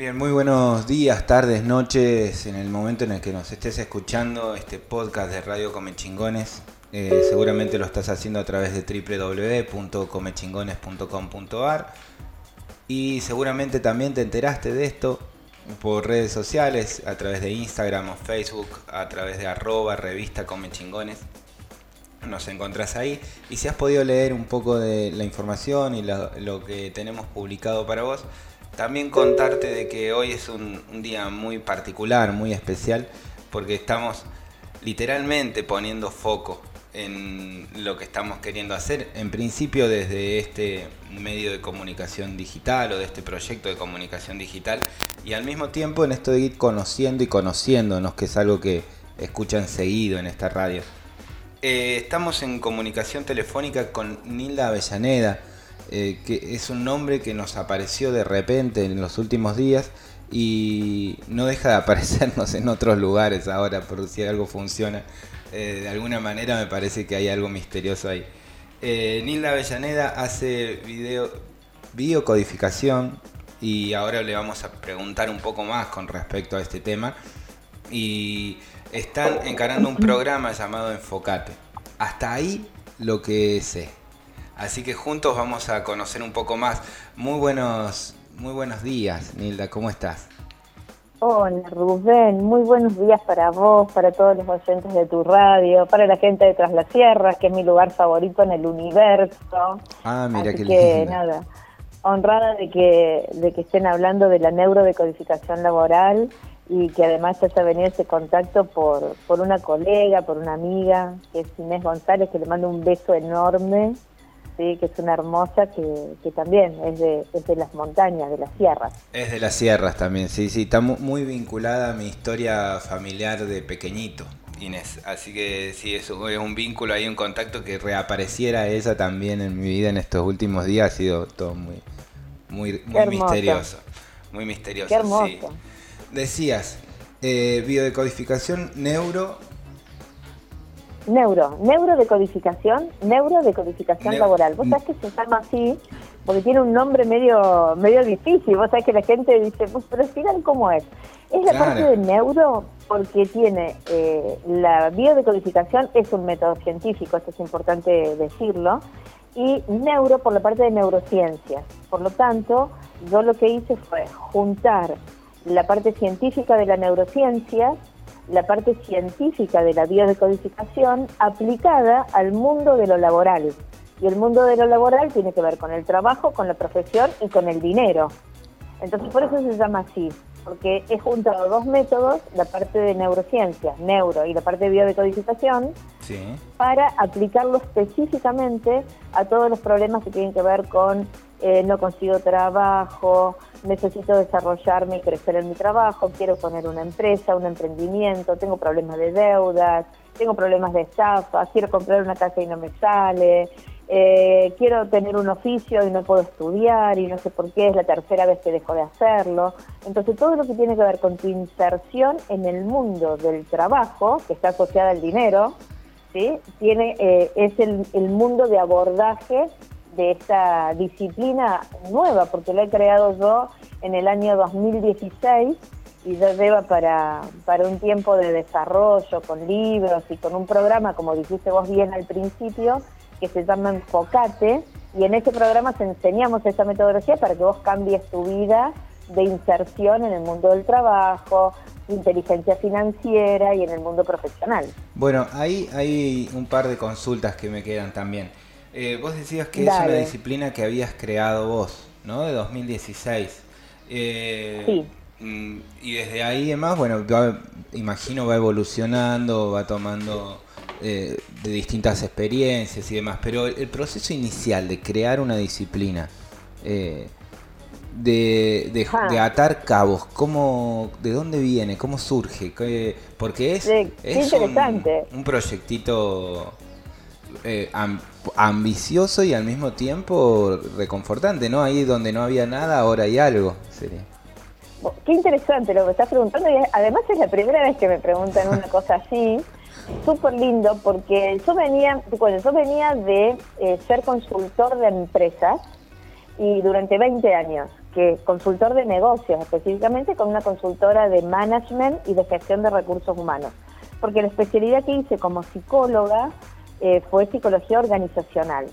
Bien, muy buenos días, tardes, noches, en el momento en el que nos estés escuchando este podcast de Radio Comechingones. Eh, seguramente lo estás haciendo a través de www.comechingones.com.ar y seguramente también te enteraste de esto por redes sociales, a través de Instagram o Facebook, a través de arroba revista Comechingones. Nos encontrás ahí y si has podido leer un poco de la información y lo que tenemos publicado para vos, también contarte de que hoy es un, día muy particular, muy especial, porque estamos literalmente poniendo foco en lo que estamos queriendo hacer, en principio desde este medio de comunicación digital o de este proyecto de comunicación digital, y al mismo tiempo en esto de ir conociendo y conociéndonos, que es algo que escuchan seguido en esta radio. Eh, estamos en comunicación telefónica con Nilda Avellaneda, eh, que es un nombre que nos apareció de repente en los últimos días y no deja de aparecernos en otros lugares ahora, por si algo funciona. Eh, de alguna manera me parece que hay algo misterioso ahí. Eh, Nilda Avellaneda hace video, biocodificación y ahora le vamos a preguntar un poco más con respecto a este tema. Y están encarando un programa llamado Enfocate. Hasta ahí lo que sé. Así que juntos vamos a conocer un poco más. Muy buenos, muy buenos días, Nilda, ¿cómo estás? Hola Rubén, muy buenos días para vos, para todos los oyentes de tu radio, para la gente de Tras las Sierras, que es mi lugar favorito en el universo. Ah, mira qué que nada, honrada de que, de que estén hablando de la neurodecodificación laboral y que además haya venido ese contacto por, por una colega, por una amiga, que es Inés González, que le mando un beso enorme que es una hermosa que, también es de, las montañas, de las sierras. Es de las sierras también, sí, sí, está muy vinculada a mi historia familiar de pequeñito. Inés, así que sí, es un vínculo ahí, un contacto que reapareciera ella también en mi vida en estos últimos días ha sido todo muy, muy, muy misterioso, muy misterioso. Qué Decías, eh, biodecodificación neuro Neuro, neurodecodificación, neurodecodificación laboral. Vos sabés que se llama así porque tiene un nombre medio medio difícil. Vos sabés que la gente dice, pues, pero final cómo es. Es la parte de neuro porque tiene eh, la biodecodificación, es un método científico, esto es importante decirlo, y neuro por la parte de neurociencias. Por lo tanto, yo lo que hice fue juntar la parte científica de la neurociencia la parte científica de la biodecodificación aplicada al mundo de lo laboral. Y el mundo de lo laboral tiene que ver con el trabajo, con la profesión y con el dinero. Entonces por eso se llama así, porque he juntado dos métodos, la parte de neurociencias, neuro y la parte de biodecodificación, para aplicarlo específicamente a todos los problemas que tienen que ver con eh, no consigo trabajo, necesito desarrollarme y crecer en mi trabajo, quiero poner una empresa, un emprendimiento, tengo problemas de deudas, tengo problemas de estafa, quiero comprar una casa y no me sale, eh, quiero tener un oficio y no puedo estudiar y no sé por qué, es la tercera vez que dejo de hacerlo. Entonces todo lo que tiene que ver con tu inserción en el mundo del trabajo, que está asociada al dinero, ¿sí? Tiene, eh, es el, el mundo de abordaje de esta disciplina nueva, porque la he creado yo en el año 2016 y ya lleva para, para un tiempo de desarrollo con libros y con un programa, como dijiste vos bien al principio, que se llama Enfocate, y en ese programa te enseñamos esta metodología para que vos cambies tu vida de inserción en el mundo del trabajo, inteligencia financiera y en el mundo profesional. Bueno, ahí hay un par de consultas que me quedan también. Eh, vos decías que es una disciplina que habías creado vos, ¿no? De 2016. Eh, sí. Mm, y desde ahí, además, bueno, imagino va evolucionando, va tomando eh, de distintas experiencias y demás, pero el, proceso inicial de crear una disciplina, de, de, atar cabos, ¿cómo, ¿de dónde viene? ¿Cómo surge? porque es, es un, un proyectito eh, ambicioso y al mismo tiempo reconfortante, ¿no? Ahí donde no había nada, ahora hay algo, sería. Qué interesante lo que estás preguntando y además es la primera vez que me preguntan una cosa así. Súper lindo porque yo venía, bueno, yo venía de eh, ser consultor de empresas y durante 20 años que consultor de negocios, específicamente con una consultora de management y de gestión de recursos humanos. Porque la especialidad que hice como psicóloga eh, fue psicología organizacional.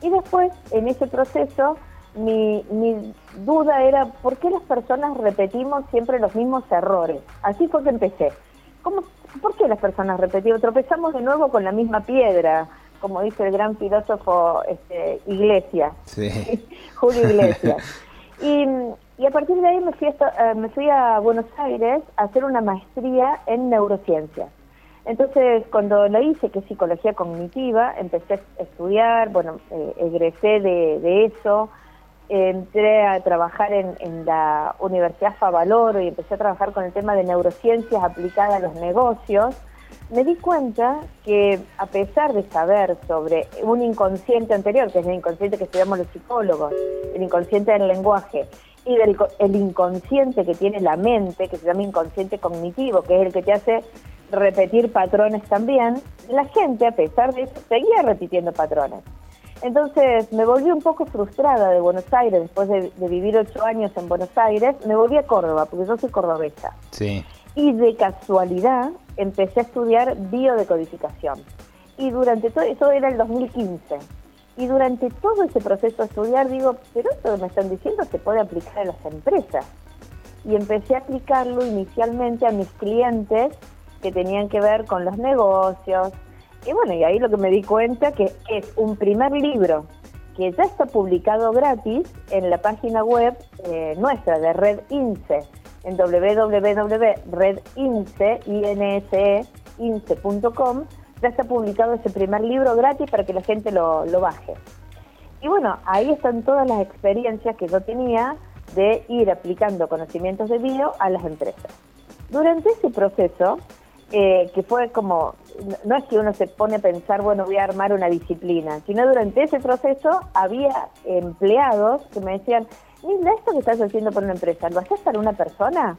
Y después, en ese proceso, mi, mi duda era por qué las personas repetimos siempre los mismos errores. Así fue que empecé. ¿Cómo, ¿Por qué las personas repetimos? Tropezamos de nuevo con la misma piedra, como dice el gran filósofo este, Iglesias, Julio Iglesias. Y, a partir de ahí me fui, a, eh, me fui a Buenos Aires a hacer una maestría en neurociencia. Entonces, cuando lo hice, que es psicología cognitiva, empecé a estudiar, bueno, eh, egresé de, eso, entré a trabajar en, en, la Universidad Favaloro y empecé a trabajar con el tema de neurociencias aplicadas a los negocios me di cuenta que a pesar de saber sobre un inconsciente anterior, que es el inconsciente que estudiamos los psicólogos, el inconsciente del lenguaje, y del el inconsciente que tiene la mente, que se llama inconsciente cognitivo, que es el que te hace repetir patrones también, la gente, a pesar de eso, seguía repitiendo patrones. Entonces me volví un poco frustrada de Buenos Aires, después de, de vivir ocho años en Buenos Aires, me volví a Córdoba, porque yo soy cordobesa. Sí. Y de casualidad empecé a estudiar biodecodificación. Y durante todo, eso era el 2015. Y durante todo ese proceso de estudiar digo, pero esto que me están diciendo se puede aplicar a las empresas. Y empecé a aplicarlo inicialmente a mis clientes que tenían que ver con los negocios. Y bueno, y ahí lo que me di cuenta que es un primer libro que ya está publicado gratis en la página web eh, nuestra de Red INSE en www.redince.com ya está publicado ese primer libro gratis para que la gente lo, lo baje. Y bueno, ahí están todas las experiencias que yo tenía de ir aplicando conocimientos de bio a las empresas. Durante ese proceso, eh, que fue como, no es que uno se pone a pensar, bueno, voy a armar una disciplina, sino durante ese proceso había empleados que me decían, mira, esto que estás haciendo por una empresa, ¿lo haces para una persona?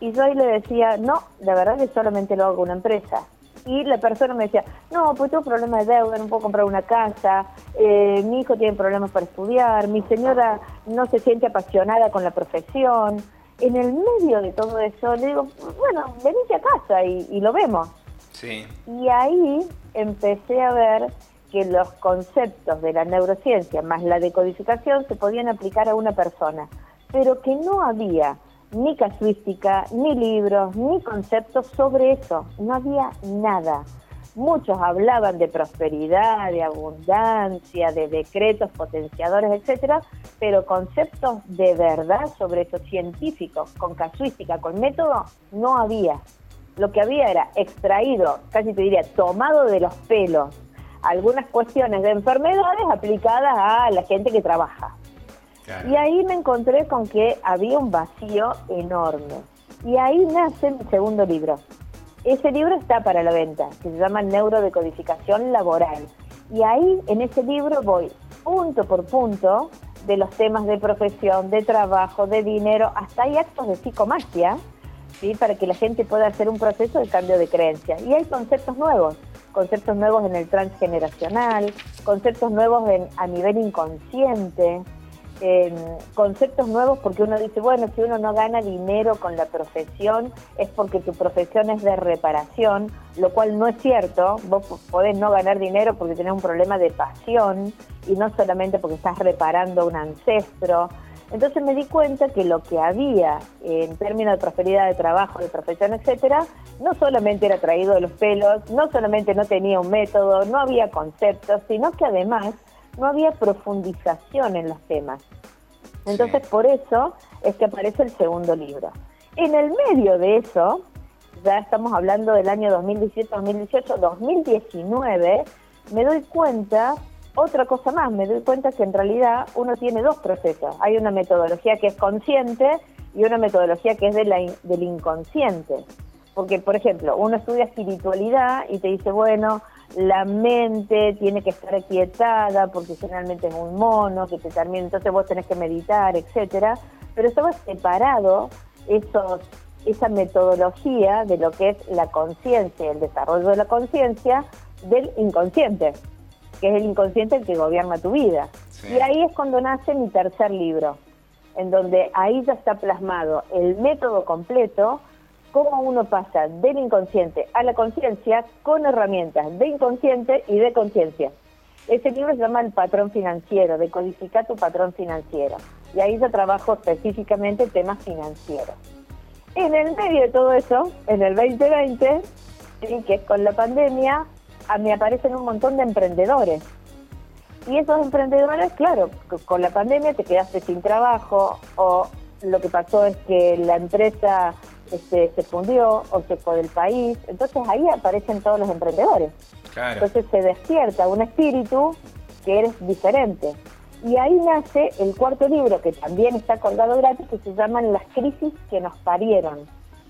Y yo ahí le decía, no, la verdad es que solamente lo hago con una empresa. Y la persona me decía, no, pues tengo problemas de deuda, no puedo comprar una casa, eh, mi hijo tiene problemas para estudiar, mi señora no se siente apasionada con la profesión. En el medio de todo eso le digo, bueno, venite a casa y, y lo vemos. Sí. Y ahí empecé a ver que los conceptos de la neurociencia más la decodificación se podían aplicar a una persona, pero que no había ni casuística, ni libros, ni conceptos sobre eso, no había nada. Muchos hablaban de prosperidad, de abundancia, de decretos potenciadores, etcétera, pero conceptos de verdad sobre eso científicos, con casuística, con método, no había. Lo que había era extraído, casi te diría, tomado de los pelos algunas cuestiones de enfermedades aplicadas a la gente que trabaja. Y ahí me encontré con que había un vacío enorme. Y ahí nace mi segundo libro. Ese libro está para la venta, que se llama Neurodecodificación Laboral. Y ahí, en ese libro, voy punto por punto de los temas de profesión, de trabajo, de dinero, hasta hay actos de psicomagia, ¿sí? para que la gente pueda hacer un proceso de cambio de creencia. Y hay conceptos nuevos conceptos nuevos en el transgeneracional, conceptos nuevos en, a nivel inconsciente, conceptos nuevos porque uno dice, bueno, si uno no gana dinero con la profesión es porque tu profesión es de reparación, lo cual no es cierto, vos podés no ganar dinero porque tenés un problema de pasión y no solamente porque estás reparando un ancestro, entonces me di cuenta que lo que había en términos de prosperidad de trabajo, de profesión, etcétera, no solamente era traído de los pelos, no solamente no tenía un método, no había conceptos, sino que además no había profundización en los temas. Entonces por eso es que aparece el segundo libro. En el medio de eso, ya estamos hablando del año 2017, 2018, 2019, me doy cuenta otra cosa más, me doy cuenta que en realidad uno tiene dos procesos. Hay una metodología que es consciente y una metodología que es de la, del inconsciente. Porque, por ejemplo, uno estudia espiritualidad y te dice, bueno, la mente tiene que estar aquietada porque generalmente es un mono que te termina, entonces vos tenés que meditar, etcétera. Pero estaba separado esos, esa metodología de lo que es la conciencia, el desarrollo de la conciencia del inconsciente que es el inconsciente el que gobierna tu vida. Y ahí es cuando nace mi tercer libro, en donde ahí ya está plasmado el método completo, cómo uno pasa del inconsciente a la conciencia con herramientas de inconsciente y de conciencia. Ese libro se llama El patrón financiero, decodifica tu patrón financiero. Y ahí yo trabajo específicamente temas financieros. En el medio de todo eso, en el 2020, que es con la pandemia, mí aparecen un montón de emprendedores. Y esos emprendedores, claro, con la pandemia te quedaste sin trabajo o lo que pasó es que la empresa este, se fundió o se fue del país. Entonces ahí aparecen todos los emprendedores. Entonces se despierta un espíritu que eres diferente. Y ahí nace el cuarto libro, que también está colgado gratis, que se llaman Las crisis que nos parieron.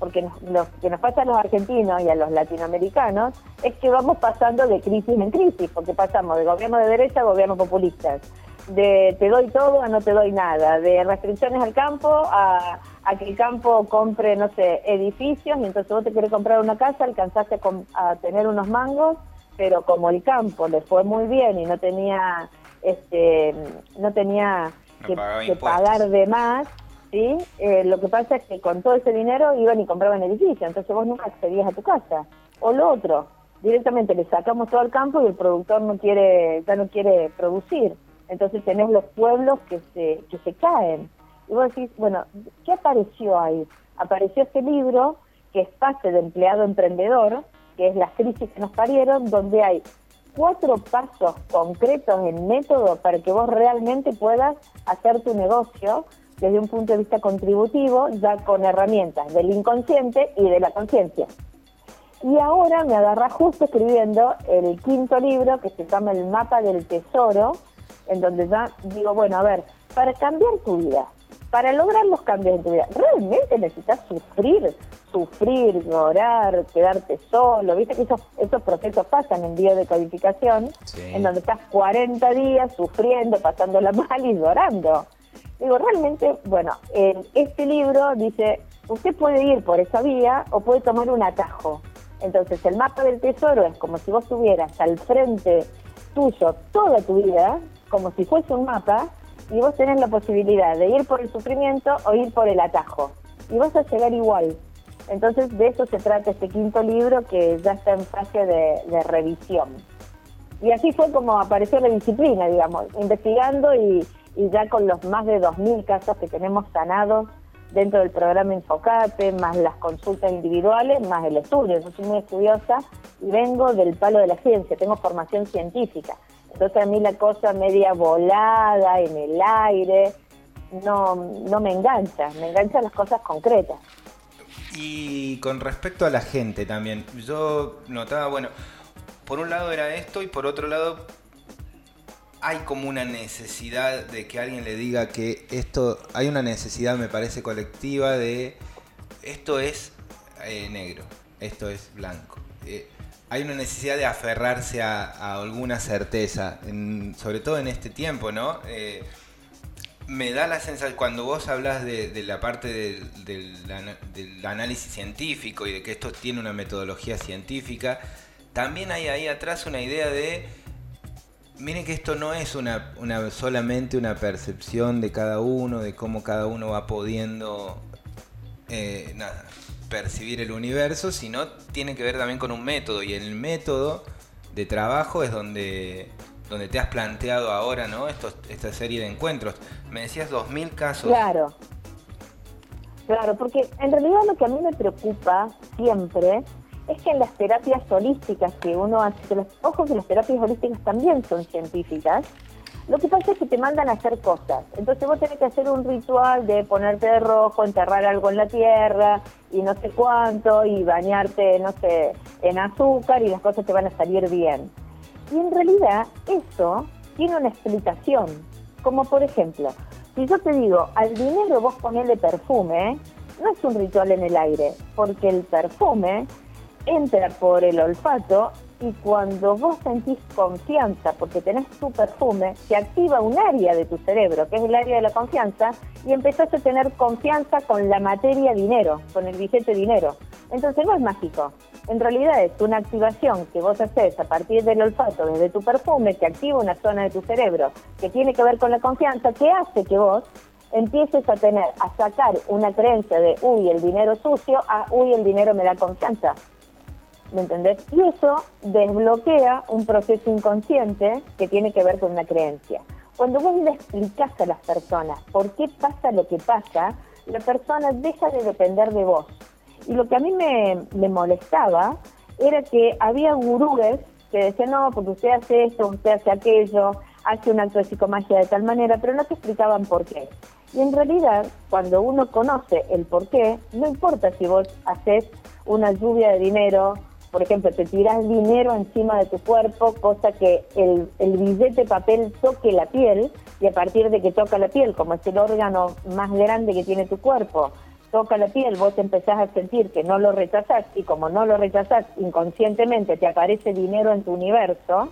Porque lo que nos pasa a los argentinos y a los latinoamericanos es que vamos pasando de crisis en crisis, porque pasamos de gobierno de derecha a gobierno populistas, de te doy todo a no te doy nada, de restricciones al campo a, a que el campo compre, no sé, edificios, y entonces vos te querés comprar una casa, alcanzaste a tener unos mangos pero como el campo le fue muy bien y no tenía este no tenía que, pagar de más sí eh, lo que pasa es que con todo ese dinero iban y compraban edificios entonces vos nunca accedías a tu casa. O lo otro directamente le sacamos todo al campo y el productor no quiere ya no quiere producir entonces tenés los pueblos que se que se caen y vos decís bueno qué apareció ahí apareció este libro que es Pase de empleado emprendedor que es las crisis que nos parieron, donde hay cuatro pasos concretos en método para que vos realmente puedas hacer tu negocio desde un punto de vista contributivo, ya con herramientas del inconsciente y de la conciencia. Y ahora me agarra justo escribiendo el quinto libro que se llama El mapa del tesoro, en donde ya digo, bueno, a ver, para cambiar tu vida, para lograr los cambios en tu vida, realmente necesitas sufrir sufrir, llorar, quedarte solo. Viste que esos, esos procesos pasan en biodecodificación, en donde estás 40 días sufriendo, pasándola mal y llorando. Digo, realmente, bueno, en este libro dice, usted puede ir por esa vía o puede tomar un atajo. Entonces, el mapa del tesoro es como si vos tuvieras al frente tuyo toda tu vida, como si fuese un mapa, y vos tenés la posibilidad de ir por el sufrimiento o ir por el atajo. Y vas a llegar igual. Entonces de eso se trata este quinto libro que ya está en fase de, revisión. Y así fue como apareció la disciplina, digamos, investigando y, ya con los más de 2.000 casos que tenemos sanados dentro del programa Infocate, más las consultas individuales, más el estudio. Yo soy muy estudiosa y vengo del palo de la ciencia, tengo formación científica. Entonces a mí la cosa media volada, en el aire, no, no me engancha, me enganchan las cosas concretas. Y con respecto a la gente también, yo notaba, bueno, por un lado era esto y por otro lado hay como una necesidad de que alguien le diga que esto, hay una necesidad, me parece, colectiva de esto es eh, negro, esto es blanco. Eh, hay una necesidad de aferrarse a, alguna certeza, sobre todo en este tiempo, ¿no? Eh, me da la sensación, cuando vos hablas de, la parte del, análisis científico y de que esto tiene una metodología científica, también hay ahí atrás una idea de, miren que esto no es una, solamente una percepción de cada uno, de cómo cada uno va pudiendo eh, percibir el universo, sino tiene que ver también con un método, y el método de trabajo es donde donde te has planteado ahora, ¿no? esta serie de encuentros. Me decías 2.000 casos. Claro. Claro, porque en realidad lo que a mí me preocupa siempre es que en las terapias holísticas que uno hace, los, ojo que las terapias holísticas también son científicas, lo que pasa es que te mandan a hacer cosas. Entonces vos tenés que hacer un ritual de ponerte de rojo, enterrar algo en la tierra y no sé cuánto, y bañarte, no sé, en azúcar y las cosas te van a salir bien. Y en realidad eso tiene una explicación, como por ejemplo, si yo te digo, al dinero vos ponele perfume, no es un ritual en el aire, porque el perfume entra por el olfato y cuando vos sentís confianza porque tenés tu perfume, se activa un área de tu cerebro, que es el área de la confianza, y empezás a tener confianza con la materia dinero, con el billete dinero. Entonces no es mágico. En realidad es una activación que vos haces a partir del olfato desde tu perfume, que activa una zona de tu cerebro que tiene que ver con la confianza, que hace que vos empieces a tener, a sacar una creencia de, uy, el dinero sucio, a, uy, el dinero me da confianza. ¿Me entendés? Y eso desbloquea un proceso inconsciente que tiene que ver con una creencia. Cuando vos le explicás a las personas por qué pasa lo que pasa, la persona deja de depender de vos. Y lo que a mí me, me molestaba era que había gurúes que decían, no, porque usted hace esto, usted hace aquello, hace un acto de psicomagia de tal manera, pero no te explicaban por qué. Y en realidad, cuando uno conoce el por qué, no importa si vos haces una lluvia de dinero, por ejemplo, te tiras dinero encima de tu cuerpo, cosa que el, el billete papel toque la piel, y a partir de que toca la piel, como es el órgano más grande que tiene tu cuerpo, toca la piel, vos empezás a sentir que no lo rechazás, y como no lo rechazás, inconscientemente te aparece dinero en tu universo,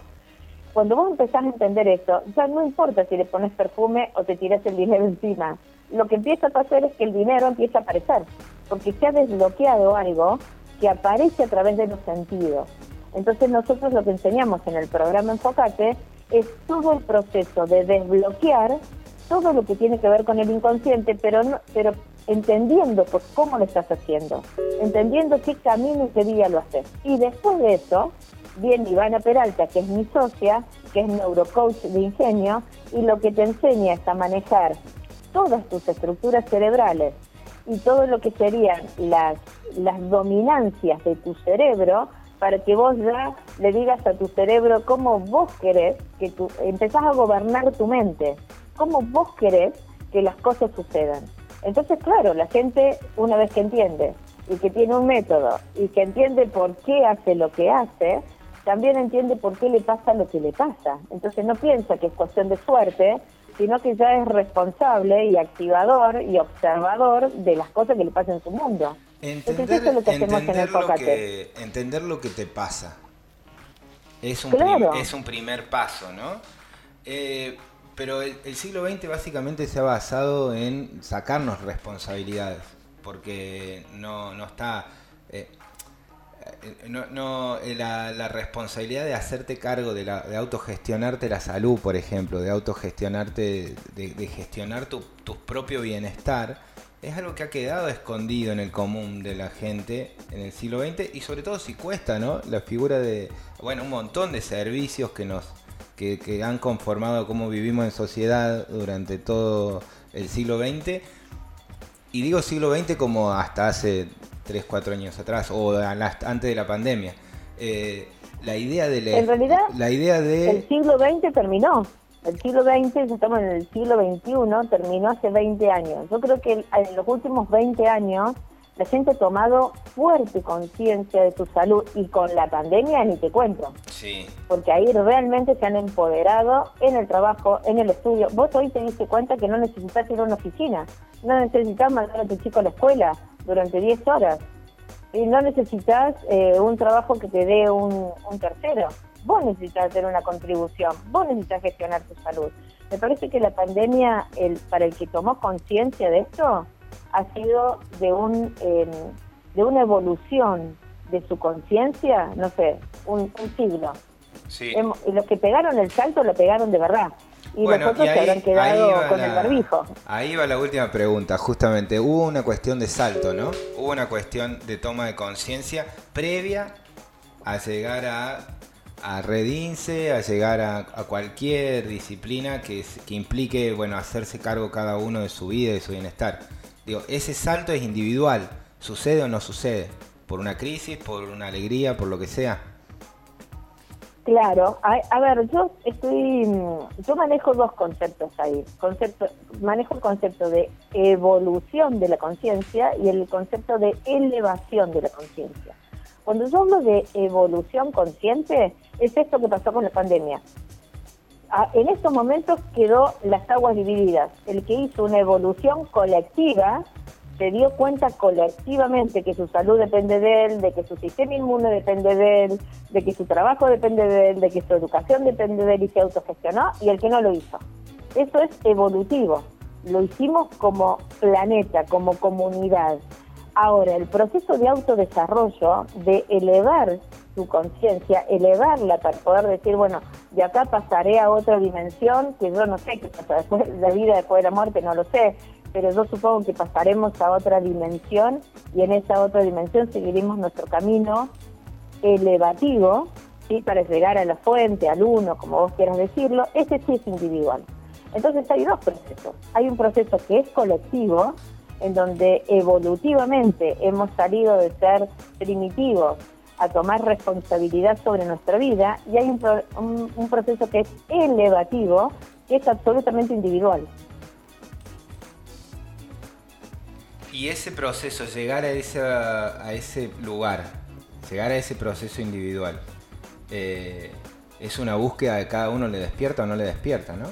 cuando vos empezás a entender eso, ya no importa si le pones perfume o te tiras el dinero encima. Lo que empieza a pasar es que el dinero empieza a aparecer, porque se ha desbloqueado algo que aparece a través de los sentidos. Entonces nosotros lo que enseñamos en el programa Enfocate es todo el proceso de desbloquear todo lo que tiene que ver con el inconsciente, pero no, pero entendiendo por cómo lo estás haciendo, entendiendo qué camino y qué día lo haces. Y después de eso, viene Ivana Peralta, que es mi socia, que es neurocoach de ingenio, y lo que te enseña es a manejar todas tus estructuras cerebrales y todo lo que serían las, las dominancias de tu cerebro para que vos ya le digas a tu cerebro cómo vos querés que tú empezás a gobernar tu mente, cómo vos querés que las cosas sucedan. Entonces, claro, la gente una vez que entiende y que tiene un método y que entiende por qué hace lo que hace, también entiende por qué le pasa lo que le pasa. Entonces no piensa que es cuestión de suerte, sino que ya es responsable y activador y observador de las cosas que le pasan en su mundo. Entender, eso es lo que hacemos en el que, entender lo que te pasa. Es un, es un primer paso, ¿no? Eh, pero el, siglo XX básicamente se ha basado en sacarnos responsabilidades, porque no, no está... Eh, no, no eh, la, responsabilidad de hacerte cargo de, la, de autogestionarte la salud, por ejemplo, de autogestionarte, de, gestionar tu, propio bienestar, es algo que ha quedado escondido en el común de la gente en el siglo XX y sobre todo si cuesta, ¿no? La figura de, bueno, un montón de servicios que nos que, que han conformado cómo vivimos en sociedad durante todo el siglo XX. Y digo siglo XX como hasta hace 3, 4 años atrás o antes de la pandemia. Eh, la idea de en realidad la idea de el siglo XX terminó. El siglo XX estamos en el siglo XXI terminó hace 20 años. Yo creo que en los últimos 20 años la gente ha tomado fuerte conciencia de su salud y con la pandemia ni te cuento. Sí. Porque ahí realmente se han empoderado en el trabajo en el estudio. Vos hoy te diste cuenta que no necesitas ir a una oficina no necesitas mandar a tu chico a la escuela durante 10 horas. Y no necesitas eh, un trabajo que te dé un, tercero. Vos necesitas hacer una contribución, vos necesitas gestionar tu salud. Me parece que la pandemia, el, para el que tomó conciencia de esto, ha sido de, un, em, de una evolución de su conciencia, no sé, un, siglo. Sí. los que pegaron el salto lo pegaron de verdad y bueno, nosotros se habrán quedado con el barbijo. Ahí va la última pregunta, justamente. Hubo una cuestión de salto, ¿no? Hubo una cuestión de toma de conciencia previa a llegar a, a Redince, a llegar a, cualquier disciplina que, que implique, bueno, hacerse cargo cada uno de su vida y de su bienestar. Digo, ese salto es individual. ¿Sucede o no sucede? ¿Por una crisis, por una alegría, por lo que sea? Claro, a, ver, yo estoy, yo manejo dos conceptos ahí. Concepto, manejo el concepto de evolución de la conciencia y el concepto de elevación de la conciencia. Cuando yo hablo de evolución consciente, es esto que pasó con la pandemia. en estos momentos quedó las aguas divididas. El que hizo una evolución colectiva se dio cuenta colectivamente que su salud depende de él, de que su sistema inmune depende de él, de que su trabajo depende de él, de que su educación depende de él y se autogestionó, y el que no lo hizo. Eso es evolutivo. Lo hicimos como planeta, como comunidad. Ahora, el proceso de autodesarrollo, de elevar su conciencia, elevarla para poder decir, bueno, de acá pasaré a otra dimensión, que yo no sé qué pasa después, la vida después de la muerte, no lo sé, pero yo supongo que pasaremos a otra dimensión y en esa otra dimensión seguiremos nuestro camino elevativo, ¿sí? para llegar a la fuente, al uno, como vos quieras decirlo, ese sí es individual. Entonces hay dos procesos. Hay un proceso que es colectivo, en donde evolutivamente hemos salido de ser primitivos a tomar responsabilidad sobre nuestra vida, y hay un, un proceso que es elevativo, que es absolutamente individual. Y ese proceso, llegar a ese, a ese lugar, llegar a ese proceso individual, eh, es una búsqueda de cada uno le despierta o no le despierta, ¿no?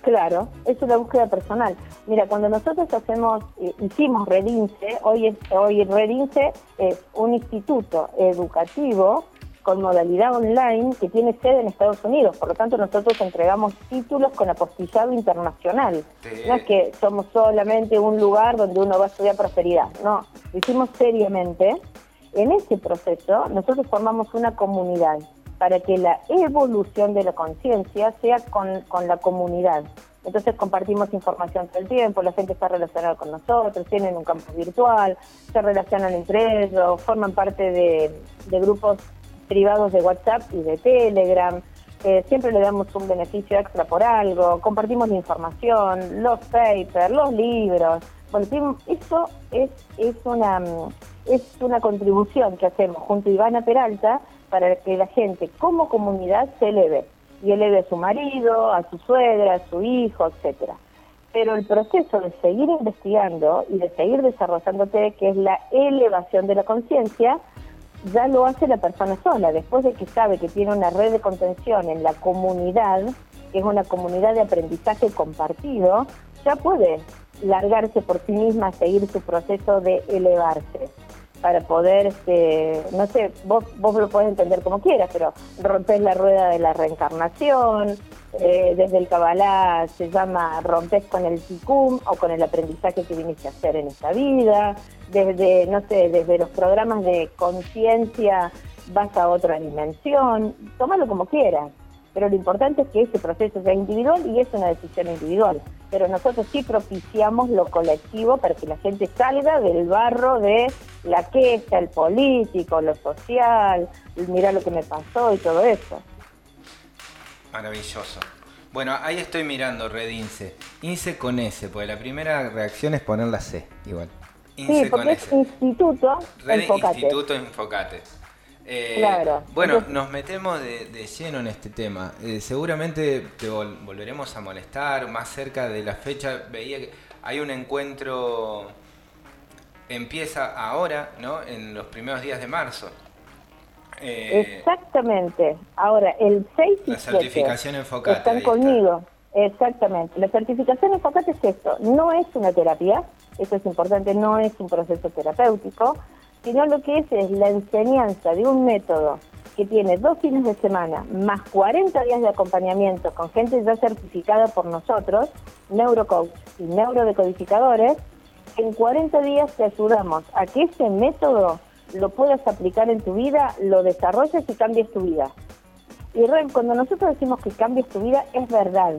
Claro, es una búsqueda personal. Mira, cuando nosotros hacemos, eh, hicimos Redince, hoy, es, hoy Redince es un instituto educativo con modalidad online que tiene sede en Estados Unidos. Por lo tanto, nosotros entregamos títulos con apostillado internacional. No es que somos solamente un lugar donde uno va a estudiar prosperidad. No, lo hicimos seriamente. En ese proceso, nosotros formamos una comunidad para que la evolución de la conciencia sea con, con la comunidad. Entonces compartimos información todo el tiempo, la gente está relacionada con nosotros, tienen un campo virtual, se relacionan entre ellos, forman parte de, de grupos privados de WhatsApp y de Telegram. Eh, siempre le damos un beneficio extra por algo, compartimos la información, los papers, los libros. Bueno, eso es, es, una, es una contribución que hacemos junto a Ivana Peralta para que la gente como comunidad se eleve y eleve a su marido, a su suegra, a su hijo, etcétera. Pero el proceso de seguir investigando y de seguir desarrollándote, que es la elevación de la conciencia, ya lo hace la persona sola, después de que sabe que tiene una red de contención en la comunidad, que es una comunidad de aprendizaje compartido, ya puede largarse por sí misma seguir su proceso de elevarse para poder, este, no sé, vos, vos lo podés entender como quieras, pero romper la rueda de la reencarnación, eh, desde el Kabbalah se llama rompes con el tikkun o con el aprendizaje que viniste a hacer en esta vida, desde, no sé, desde los programas de conciencia vas a otra dimensión, tómalo como quieras, pero lo importante es que ese proceso sea individual y es una decisión individual, pero nosotros sí propiciamos lo colectivo para que la gente salga del barro de la queja, el político, lo social, mira lo que me pasó y todo eso. Maravilloso. Bueno, ahí estoy mirando Red INSE. INSE con S, porque la primera reacción es poner la C, igual. INSE sí, con S. Instituto Red Instituto Enfocate. Eh, claro. Bueno, nos metemos de, lleno en este tema. Eh, seguramente te volveremos a molestar más cerca de la fecha. Veía que hay un encuentro, empieza ahora, ¿no? En los primeros días de marzo. Eh, Exactamente. Ahora, el 6 y La certificación enfocada. Están conmigo. Exactamente. La certificación enfocate es esto. No es una terapia, eso es importante, no es un proceso terapéutico, sino lo que es es la enseñanza de un método que tiene dos fines de semana más 40 días de acompañamiento con gente ya certificada por nosotros, neurocoach y neurodecodificadores, en 40 días te ayudamos a que ese método lo puedas aplicar en tu vida, lo desarrolles y cambies tu vida. Y cuando nosotros decimos que cambies tu vida, es verdad.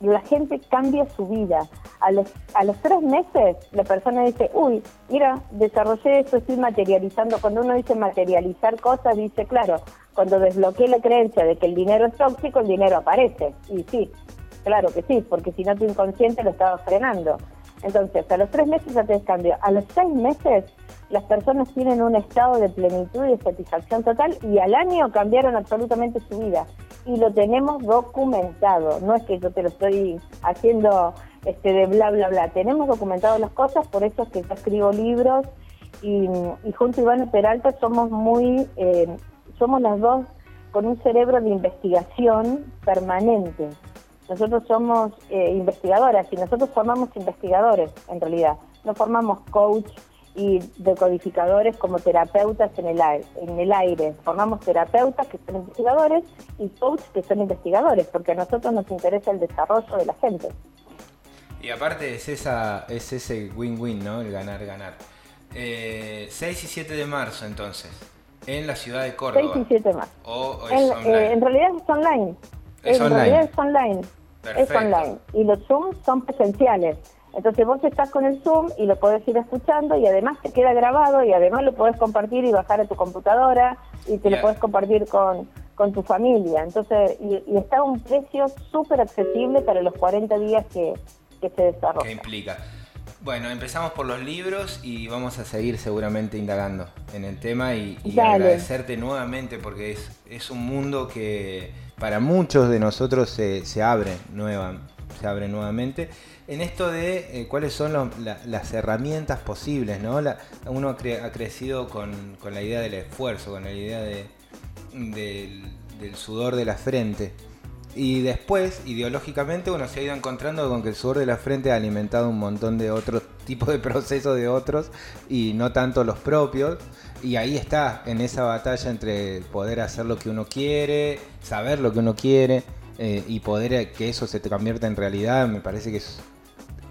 La gente cambia su vida. A los, a los tres meses la persona dice, uy, mira, desarrollé esto, estoy materializando. Cuando uno dice materializar cosas, dice, claro, cuando desbloqueé la creencia de que el dinero es tóxico, el dinero aparece. Y sí, claro que sí, porque si no tu inconsciente lo estaba frenando. Entonces, a los tres meses ya te cambio. A los seis meses las personas tienen un estado de plenitud y de satisfacción total y al año cambiaron absolutamente su vida. Y lo tenemos documentado, no es que yo te lo estoy haciendo este de bla, bla, bla. Tenemos documentado las cosas, por eso es que yo escribo libros y, junto a Iván Peralta somos muy, eh, somos las dos con un cerebro de investigación permanente. Nosotros somos eh, investigadoras y nosotros formamos investigadores en realidad, no formamos coach y decodificadores como terapeutas en el, aire, en el aire. Formamos terapeutas que son investigadores y coaches que son investigadores, porque a nosotros nos interesa el desarrollo de la gente. Y aparte es, esa, es ese win-win, ¿no? El ganar-ganar. Eh, 6 y 7 de marzo entonces, en la ciudad de Córdoba. 6 y 7 de marzo. O, eh, en realidad es online. Es en online. realidad es online. Es online. Y los Zooms son presenciales. Entonces vos estás con el Zoom y lo podés ir escuchando y además te queda grabado y además lo podés compartir y bajar a tu computadora y te lo podés compartir con, con tu familia. Entonces, y, está a un precio súper accesible para los 40 días que, se desarrolla. ¿Qué implica? Bueno, empezamos por los libros y vamos a seguir seguramente indagando en el tema y, agradecerte nuevamente porque es, es un mundo que para muchos de nosotros se, se abre nueva, se abre nuevamente en esto de eh, cuáles son las herramientas posibles, ¿no? uno ha, crecido con, la idea del esfuerzo, con la idea de, del, sudor de la frente. Y después, ideológicamente, uno se ha ido encontrando con que el sudor de la frente ha alimentado un montón de otros tipos de procesos de otros y no tanto los propios. Y ahí está, en esa batalla entre poder hacer lo que uno quiere, saber lo que uno quiere eh, y poder que eso se te convierta en realidad, me parece que es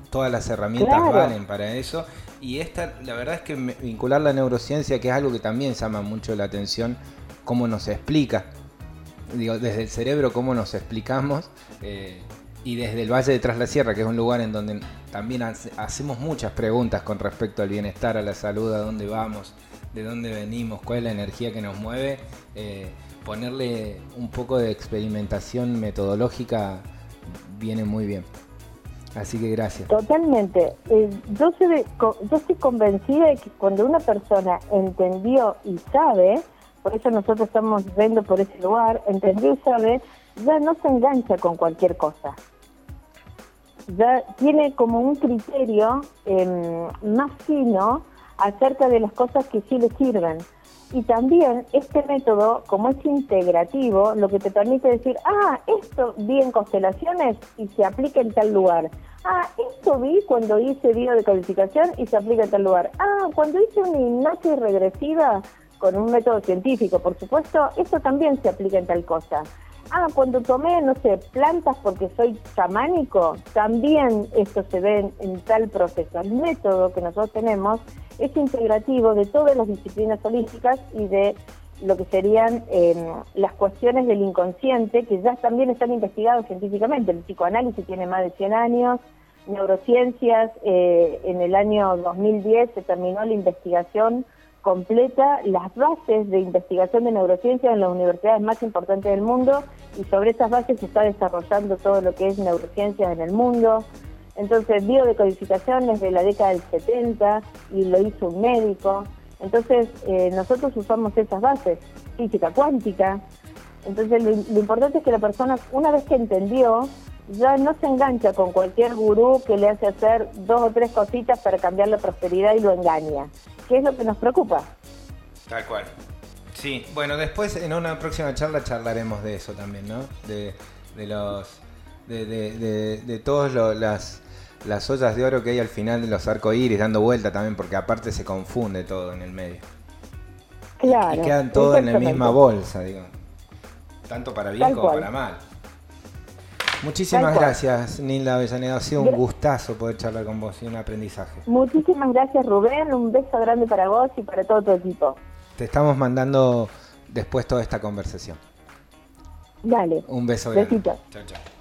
todas las herramientas valen para eso. Y esta, la verdad es que vincular la neurociencia, que es algo que también llama mucho la atención, cómo nos explica. Digo, desde el cerebro, cómo nos explicamos. Eh, y desde el Valle de Tras la Sierra, que es un lugar en donde también hacemos muchas preguntas con respecto al bienestar, a la salud, a dónde vamos, de dónde venimos, cuál es la energía que nos mueve, eh, ponerle un poco de experimentación metodológica viene muy bien. Así que gracias. Totalmente. Eh, yo, yo estoy convencida de que cuando una persona entendió y sabe, por eso nosotros estamos viendo por ese lugar, entendió sabe, ya no se engancha con cualquier cosa. Ya tiene como un criterio em, más fino acerca de las cosas que sí le sirven. Y también este método, como es integrativo, lo que te permite decir, ah, esto vi en constelaciones y se aplica en tal lugar. Ah, esto vi cuando hice biodecodificación y se aplica en tal lugar. Ah, cuando hice una hipnosis regresiva con un método científico, por supuesto, esto también se aplica en tal cosa. Ah, cuando tomé, no sé, plantas porque soy chamánico, también esto se ve en, en tal proceso. El método que nosotros tenemos es integrativo de todas las disciplinas holísticas y de lo que serían em, las cuestiones del inconsciente, que ya también están investigados científicamente. El psicoanálisis tiene más de 100 años, neurociencias, eh, en el año 2010 se terminó la investigación completa, las bases de investigación de neurociencia en las universidades más importantes del mundo y sobre esas bases se está desarrollando todo lo que es neurociencias en el mundo. Entonces, biodecodificación es de la década del 70 y lo hizo un médico. Entonces, eh, nosotros usamos esas bases, física cuántica. Entonces, lo, importante es que la persona, una vez que entendió, ya no se engancha con cualquier gurú que le hace hacer dos o tres cositas para cambiar la prosperidad y lo engaña, ¿Qué es lo que nos preocupa. Tal cual. Sí, bueno, después en una próxima charla charlaremos de eso también, ¿no? De, los. de, de, de todas las las ollas de oro que hay al final de los arcoíris dando vuelta también, porque aparte se confunde todo en el medio. Claro. Y quedan todos en la misma bolsa, digo. Tanto para bien como para mal. Muchísimas gracias, Nilda Avellaneda. Ha sido un gustazo poder charlar con vos y un aprendizaje. Muchísimas gracias, Rubén. Un beso grande para vos y para todo tu equipo. Te estamos mandando después toda esta conversación. Dale. Un beso grande. Chao, chao.